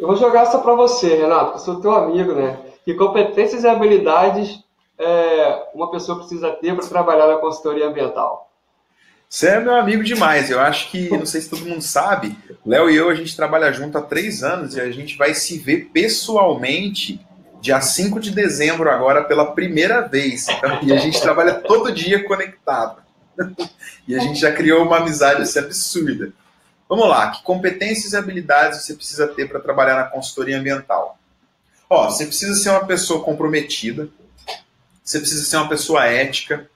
Eu vou jogar essa para você, Renato, que eu sou teu amigo, né? Que competências e habilidades é, uma pessoa precisa ter para trabalhar na consultoria ambiental? Você é meu amigo demais. Eu acho que, não sei se todo mundo sabe, Léo e eu, a gente trabalha junto há três anos e a gente vai se ver pessoalmente dia 5 de dezembro agora pela primeira vez. E a gente trabalha todo dia conectado. e a gente já criou uma amizade assim, absurda. Vamos lá, que competências e habilidades você precisa ter para trabalhar na consultoria ambiental? Ó, você precisa ser uma pessoa comprometida, você precisa ser uma pessoa ética,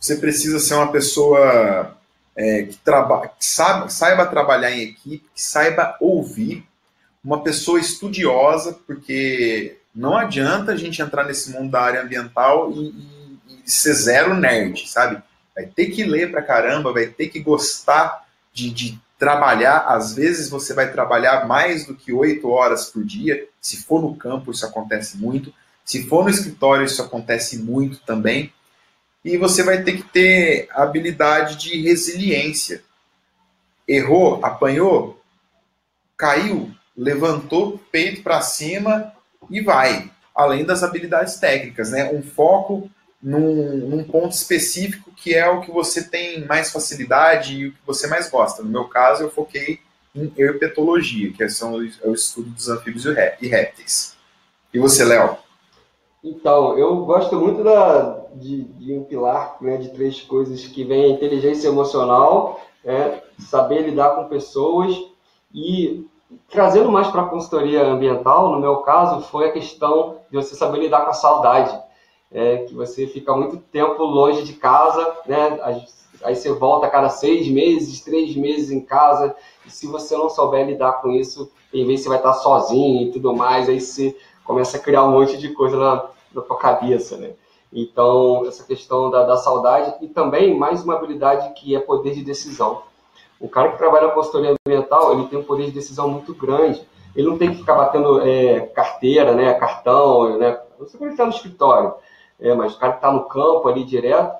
você precisa ser uma pessoa é, que, traba, que saiba, saiba trabalhar em equipe, que saiba ouvir, uma pessoa estudiosa, porque não adianta a gente entrar nesse mundo da área ambiental e, e, e ser zero nerd, sabe? Vai ter que ler pra caramba, vai ter que gostar de, de trabalhar. Às vezes você vai trabalhar mais do que oito horas por dia. Se for no campo, isso acontece muito. Se for no escritório, isso acontece muito também e você vai ter que ter habilidade de resiliência. Errou, apanhou, caiu, levantou peito para cima e vai. Além das habilidades técnicas, né? Um foco num, num, ponto específico que é o que você tem mais facilidade e o que você mais gosta. No meu caso, eu foquei em herpetologia, que é o estudo dos anfíbios e répteis. E você, Léo? Então, eu gosto muito da, de, de um pilar né, de três coisas que vem a inteligência emocional, é, saber lidar com pessoas e trazendo mais para a consultoria ambiental, no meu caso, foi a questão de você saber lidar com a saudade, é, que você fica muito tempo longe de casa, né? Aí você volta a cada seis meses, três meses em casa, e se você não souber lidar com isso, em vez você vai estar sozinho e tudo mais, aí você começa a criar um monte de coisa na, na tua cabeça, né? Então, essa questão da, da saudade e também mais uma habilidade que é poder de decisão. O cara que trabalha na consultoria ambiental, ele tem um poder de decisão muito grande. Ele não tem que ficar batendo é, carteira, né, cartão, né? Ele está no escritório, é, mas o cara que está no campo ali direto.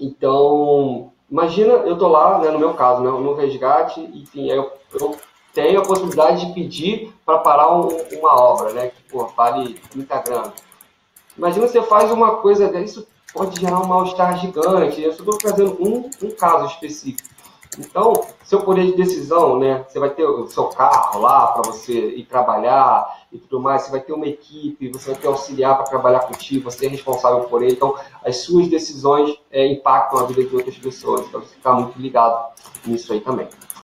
Então, imagina, eu estou lá, né, no meu caso, né, no resgate, enfim, eu, eu tenho a possibilidade de pedir para parar um, uma obra, né, que pô, vale 30 gramas. Imagina você faz uma coisa isso pode gerar um mal-estar gigante. Eu estou trazendo um, um caso específico. Então, seu poder de decisão, né? Você vai ter o seu carro lá para você ir trabalhar e tudo mais. Você vai ter uma equipe, você vai ter auxiliar para trabalhar contigo. Você é responsável por ele. Então, as suas decisões é, impactam a vida de outras pessoas. Então, você está muito ligado nisso aí também.